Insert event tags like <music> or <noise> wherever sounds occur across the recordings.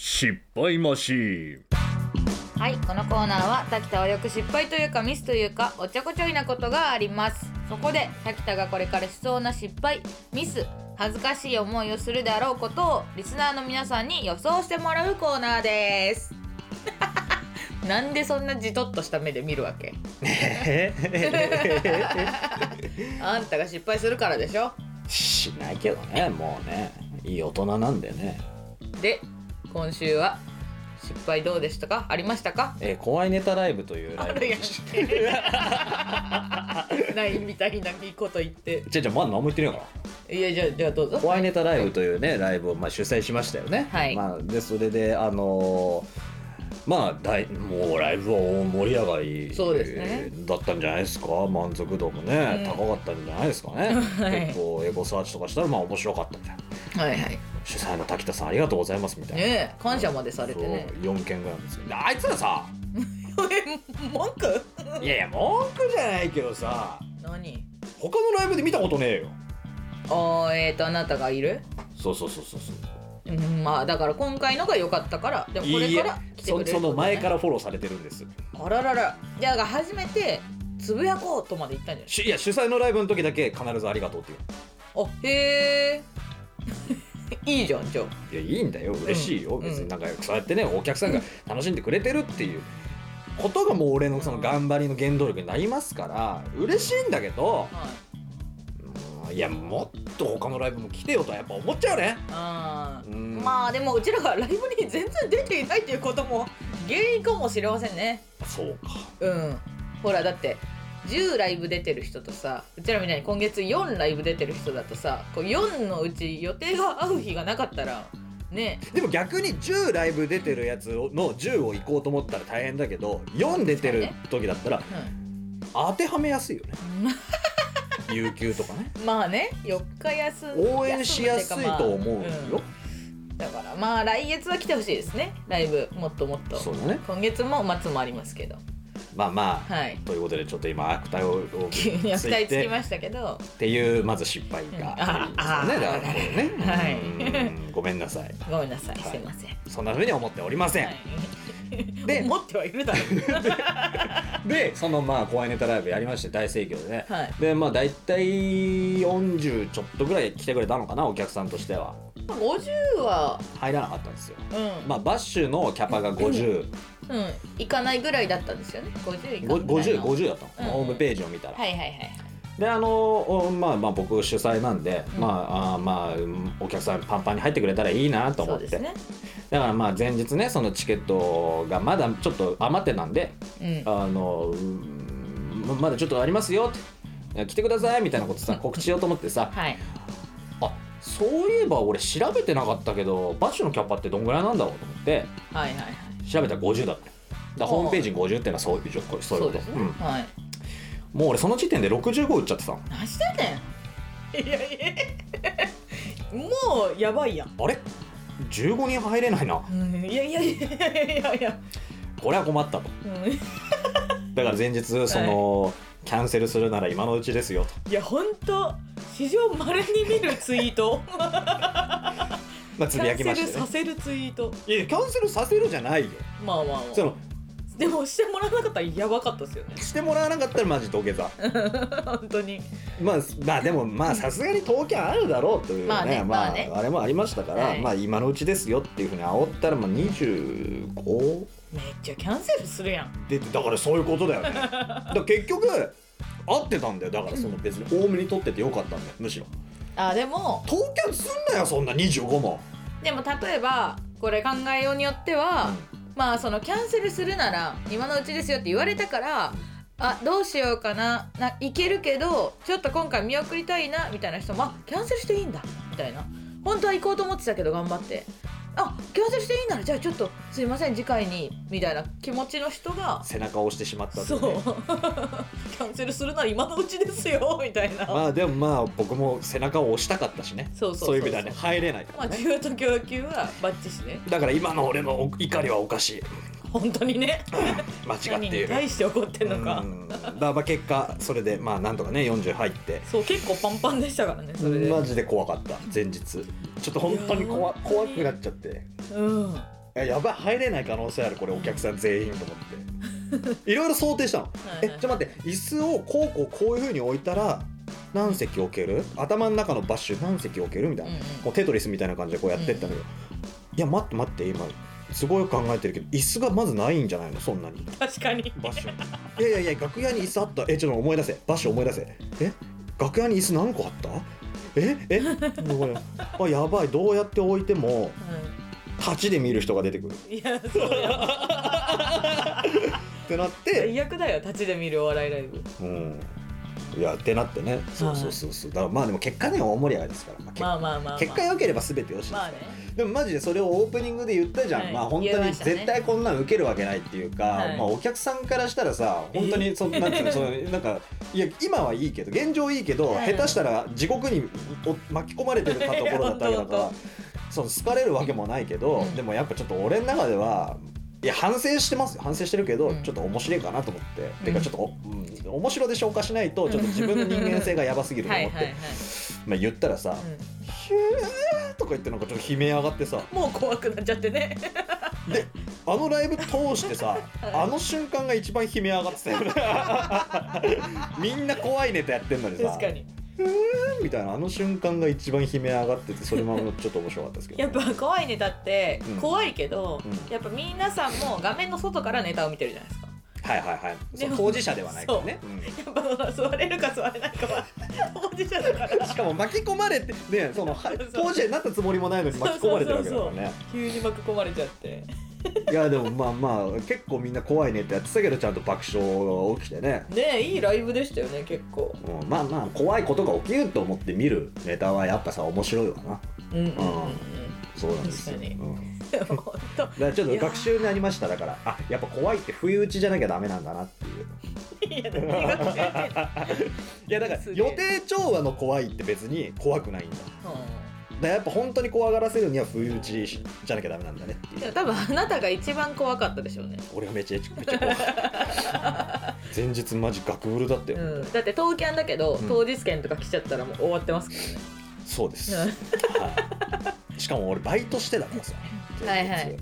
失敗マシーン。はいこのコーナーは滝田はよく失敗というかミスというかおっちょこちょいなことがあります。そこで滝田がこれからしそうな失敗ミス恥ずかしい思いをするであろうことをリスナーの皆さんに予想してもらうコーナーです。<laughs> なんでそんなじとっとした目で見るわけ？<laughs> あんたが失敗するからでしょ？しないけどねもうね。いい大人なんでね。で今週は失敗どうでしたか？ありましたか？えー怖いネタライブというライブあるやん。けないみたいないいこと言って。じゃじゃまだ何も言ってねえから。いやじゃあじゃあどうぞ。怖いネタライブというねライブをまあ主催しましたよね。はい。まあ、でそれであのーまあ大もうライブは大盛り上がりそうですね。だったんじゃないですか？満足度もね、うん。高かったんじゃないですかね、<laughs> はい。結構エゴサーチとかしたらまあ面白かったみたいな。はいはい主催の滝田さんありがとうございますみたいな、ねえ感謝までされてね。そう4件ぐらいですよ。であいつらさ <laughs> 文句？いやいや文句じゃないけどさ何？他のライブで見たことねえよ。あーえーとあなたがいる？そうそうそうそうそう。うんまあだから今回のが良かったからでもこれから来てくれるそその前かららフォローされてるんです。あららら。じゃあ初めてつぶやこうとまで言ったんじゃない？しいや主催のライブの時だけ必ずありがとうって言う。あへえ <laughs> いいじゃんじゃあ。いやいいんだよ。嬉しいよ、うん。別になんかそうやってねお客さんが楽しんでくれてるっていう。ことがもう俺のその頑張りの原動力になりますから嬉しいんだけど、はい。うんいやもっと他のライブも来てよとはやっぱ思っちゃうね。あーうん。まあでもうちらがライブに全然出ていないっていうことも原因かもしれませんね。そうか。うん。ほらだって10ライブ出てる人とさうちらみたいに今月4ライブ出てる人だとさこう4のうち予定が合う日がなかったらね。でも逆に10ライブ出てるやつの10を行こうと思ったら大変だけど4出てる時だったらうん。当てはめやすいよね。有給とかね。<laughs> まあね4日休応援しやすいと思うよ、うん。だからまあ来月は来てほしいですね。ライブもっともっと。そうだね。今月も末もありますけどまあまあ、はい。ということでちょっと今悪態をを急に悪態つてきましたけど。っていうまず失敗があるんですよね。うん。だからこれね。はいうん。<laughs> ごめんなさい。ごめんなさい、はい。すいません、そんな風には思っておりません。はい、<laughs> で思ってはいるだろう。<laughs> で、そのまあ怖いネタライブやりまして大盛況でね。はい。でまあ大体40ちょっとぐらい来てくれたのかなお客さんとしては。50は。入らなかったんですよ。うん、まあバッシュのキャパが50、うん、行かないぐらいだったんですよね。50行かごんぐらい50の50だったの、うん。ホームページを見たら。はいはいはいであのおまあまあ僕主催なんで、うん。まああーまあうんお客さんパンパンに入ってくれたらいいなと思って、ね。だからまあ前日ねそのチケットがまだちょっと余ってたんでうん。あのうんまだちょっとありますよって来てくださいみたいなことさ告知しようと思ってさはい。あそういえば俺調べてなかったけどバッシュのキャパってどんぐらいなんだろうと思って。はいはいはい調べたら50だっただホームページに50っていうのはそういうそういうこと。そうですね、うん。はい。もう俺その時点で65売っちゃってたの。何してんねんいやいや。もうやばいやん、あれ？15人入れないな。うん、いやいやいやいやいやいや、これは困ったと。うん、だから前日その、キャンセルするなら今のうちですよと。いやほんと史上まれに見るツイートまあつぶやキャンセルきましたねさせるツイート。いやキャンセルさせるじゃないよ。まあまあまあ。そのでもしてもらわなかったらやばかったですよね。してもらわなかったらマジ土下座。<laughs> 本当に。まあまあでもまあさすがに東京あるだろうというねまあねまあねあれもありましたから、はい。まあ今のうちですよっていうふうに煽ったらまあ25めっちゃキャンセルするやん。でだからそういうことだよね。<laughs> だ結局合ってたんだよ。だからその別に多めに取っててよかったんだよむしろあでも東京すんなよそんな25も、でも例えばこれ考えようによっては、まあそのキャンセルするなら今のうちですよって言われたから、あどうしようかなないけるけどちょっと今回見送りたいなみたいな人もあキャンセルしていいんだみたいな。本当は行こうと思ってたけど頑張ってあキャンセルしていいならじゃあちょっとすいません次回にみたいな気持ちの人が背中を押してしまったそうといねキャンセルするなら今のうちですよ <laughs> みたいな、まあでもまあ僕も背中を押したかったしね。そうそうそうそう。いう意味ではね入れないかまあらね、需要と供給はバッチしね。だから今の俺の怒りはおかしい本当にね。間違何にっている。対して怒ってんのか。うん。だまあ結果それでまあなんとかね40入って。そう結構パンパンでしたからねそれで。マジで怖かった前日。ちょっと本当に怖怖くなっちゃって。うん。えやばい入れない可能性あるこれお客さん全員と思って。<laughs> いろいろ想定したの。はいはい。えちょっと待って椅子をこうこうこういうふうに置いたら何席置ける？頭の中のバッシュ何席置ける？みたいな、うんうん。こうテトリスみたいな感じでこうやってったんだけど、いや待って待って今すごい考えてるけど椅子がまずないんじゃないの？そんなに。確かに。バッシュいやいやいや楽屋に椅子あった？えちょっと思い出せ。バッシュ思い出せ。え？楽屋に椅子何個あった？え？え？あやばい。どうやって置いても立ちで見る人が出てくる。うんいやそうや。<laughs> ってなって。最悪だよ立ちで見るお笑いライブ。うんいやってなってね。そうそうそうそう。だからまあでも結果ね大盛り上がりですから、まあけまあまあまあ、まあ、結果良ければ全てよしですからまあね。でもマジでそれをオープニングで言ったじゃん、はいまあ本当に絶対こんなん受けるわけないっていうか、はいまあお客さんからしたらさ本当にそなんていうのその <laughs> なんかいや今はいいけど現状いいけど、はい下手したら地獄にお巻き込まれてるかところだったわけだかその好かれるわけもないけど、うん。でもやっぱちょっと俺の中ではいや反省してますよ。反省してるけど、うん。ちょっと面白いかなと思って、ん。てかちょっとお、うん面白で消化しないとちょっと自分の人間性がやばすぎると思って、まあ言ったらさう「ヒュー」とか言ってなんかちょっと悲鳴上がってさ。ん、もう怖くなっちゃってね。であのライブ通してさあの瞬間が一番悲鳴上がってたよね。<laughs> みんな怖いネタやってんのにさ。確かにみたいなあの瞬間が一番悲鳴上がっててそれもちょっと面白かったですけど <laughs> やっぱ怖いネタってうん。怖いけど、うん。やっぱ皆さんも画面の外からネタを見てるじゃないですか。はいはいはい当事者ではないからね、う。ん。やっぱ座れるか座れないかは <laughs> 当事者だから。しかも巻き込まれてねその当事者になったつもりもないのに巻き込まれてるわけだからね。急に巻き込まれちゃっていやでもまあまあ結構みんな怖いネタやってたけどちゃんと爆笑が起きてね。ねえいいライブでしたよね結構。うんまあまあ怖いことが起きると思って見るネタはやっぱさ面白いわな。うんうんうんそうなんですよ、<laughs> だからちょっと学習になりましただから。あやっぱ怖いって不意打ちじゃなきゃダメなんだなっていう。いや <laughs> だから予定調和の怖いって別に怖くないんだ。だからやっぱ本当に怖がらせるには不意打ちじゃなきゃダメなんだねっていう。多分あなたが一番怖かったでしょうね、俺がめちゃめちゃ怖かった前日マジガクブルだったよ、うん、だって東キャンだけど、うん。当日券とか来ちゃったらもう終わってますからね。そうです、うん。はい、しかも俺バイトしてたからさ。<laughs> はいはい。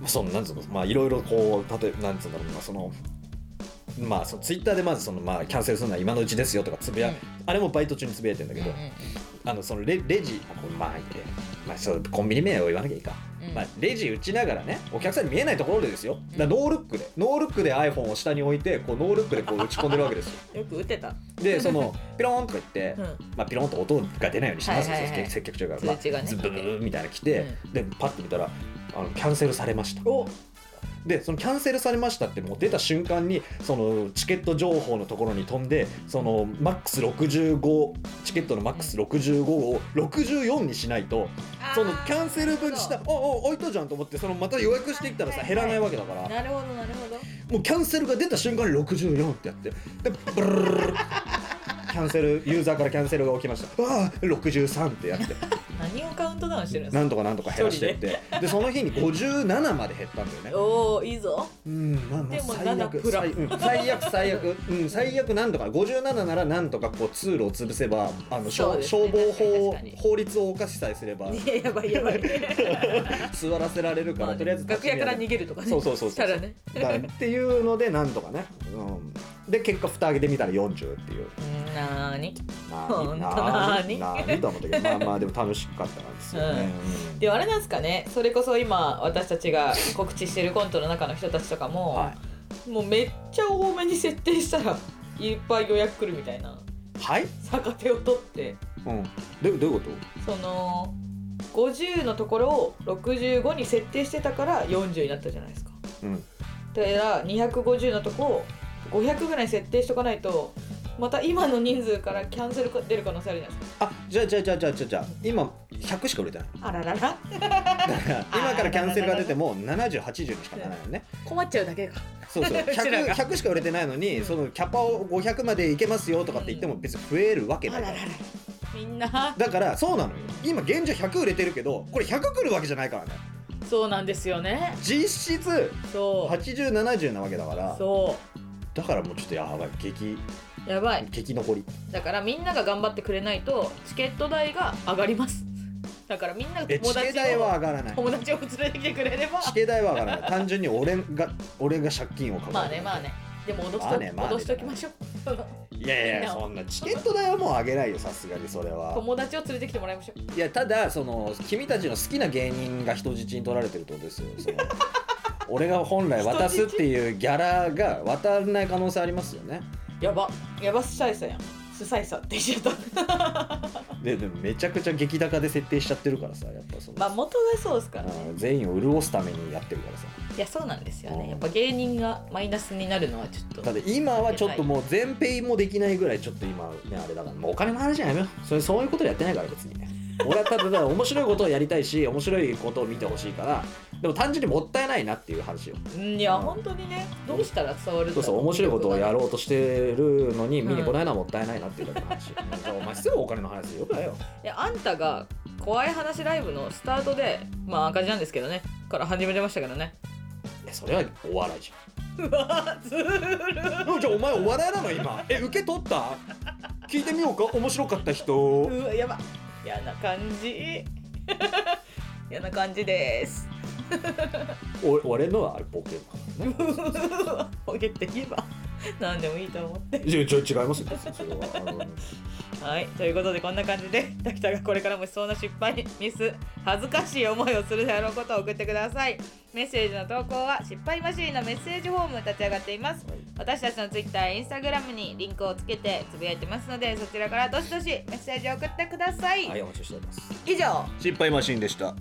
まあそのなんつうのまあいろいろこう例えなんつうんだろうなそのまあそのツイッターでまずそのまあキャンセルするのは今のうちですよとかつぶや、うん。あれもバイト中につぶやいてんだけど、あのそのレレジあこれまあいいねまあそうコンビニ名を言わなきゃいいか、うん。まあ、レジ打ちながらねお客さんに見えないところでですよ。だノールックで。ノールックで iPhone を下に置いてこうノールックでこう打ち込んでるわけですよ。よく打てた、でそのピローンとか言って、うん。まあ、ピロンと音が出ないようにします。よ、はいはいはい。接客中から、まあ、ねズブブブみたいなの来て、でパッて見たらあのキャンセルされました。おでそのキャンセルされましたってもう出た瞬間にそのチケット情報のところに飛んでそのマックス65チケットのマックス65を64にしないとそのキャンセル分したああ置いたじゃんと思ってそのまた予約していったらさ減らないわけだから。なるほどなるほど。もうキャンセルが出た瞬間に64ってやってでブルルルルルキャンセルユーザーからキャンセルが起きましたああ63ってやって何をカウントダウンしてるんですか？なんとかなんとか減らしてって。で？その日に <laughs> 57まで減ったんだよね。おおいいぞ。うんまあまあでも最7悪最,、うん、最悪最悪。うん最悪なんとか。57ならなんとかこう通路を潰せばあの、消防法法律を犯しさえすれば。いややばいやばい。<laughs> 座らせられるから、まあとりあえず楽屋から逃げるとかね。そうそうそうそう。したらね。だっていうのでなんとかね、うん、で結果蓋開けてみたら40っていう。うんなーに？なほんとななに？なにと思ったけどまあまあでも楽しかったなんですよね、うん。でもあれなんですかね？それこそ今私たちが告知してるコントの中の人たちとかも、はい。もうめっちゃ多めに設定したらいっぱい予約来るみたいなはい、逆手を取って。うん、どどういうこその50のところを65に設定してたから40になったじゃないですか。とうん。だから250のとこを500ぐらいに設定しとかないとまた今の人数からキャンセル出る可能性あるじゃないですか。あじゃあじゃあじゃあじゃあじゃあ今100しか売れてない。あららら。だから今からキャンセルが出ても7080にしかならないよね。困っちゃうだけか。そうそう。うちら 100, が100しか売れてないのにそのキャパを500までいけますよとかって言っても別に増えるわけないから。あらららみんな。だからそうなのよ。今現状100売れてるけどこれ100来るわけじゃないからね。そうなんですよね。実質そう。8070なわけだから。そだからもうちょっとやばい。激うやばい。激残り。だからみんなが頑張ってくれないとチケット代が上がります。だからみんなえ友達チケ代はを上がらない。友達を連れてきてくれれば。チケ代は上がらない。<laughs> 単純に俺が俺が借金をかまかるあねまあね。でも脅しと,、まあねまあね。脅しときましょう。いやいやいやそんなチケット代はもう上げないよさすがにそれは。友達を連れてきてもらいましょう。いやただその君たちの好きな芸人が人質に取られてるってことですよ。その <laughs> 俺が本来渡すっていうギャラが渡らない可能性ありますよねやば。やばスサイサやん。スサイサって言っちゃった。で <laughs> でもめちゃくちゃ激高で設定しちゃってるからさやっぱその、まあ元がそうですからね。うん全員を潤すためにやってるからさ。いやそうなんですようん。ねやっぱ芸人がマイナスになるのはちょっと。ただ今はちょっともう全ペイもできないぐらいちょっと今ねあれだから。もうお金の話はやめよう。それそういうことやってないから別に俺はただ面白いことをやりたいし面白いことを見てほしいからでも単純にもったいないなっていう話よ。うんいや、うん。本当にね。どうしたら伝わるそうそう面白いことをやうろうとしてるのに見に来ないのはもったいないなっていうだけの話、なんかお前すぐお金の話よくないよ。いやあんたが怖い話ライブのスタートでまあ赤字なんですけどね。から始めてましたけどね。いやそれはお笑いじ <laughs> うわずるゃんじゃあお前お笑いなの今？え受け取った？聞いてみようか。面白かった人。うわやば。嫌な感じ。<laughs> 嫌な感じですお俺のはあれボケね。<laughs> ポケって言えば何でもいいと思って。いやちょ違いますよ。はあのはいということでこんな感じで滝田がこれからもしそうな失敗ミス恥ずかしい思いをするであろうことを送ってください。メッセージの投稿は失敗マシーンのメッセージフォーム立ち上がっています。私たちの Twitter、Instagram にリンクをつけてつぶやいてますのでそちらからどしどしメッセージを送ってください、はいお待ちしております。以上。失敗マシーンでした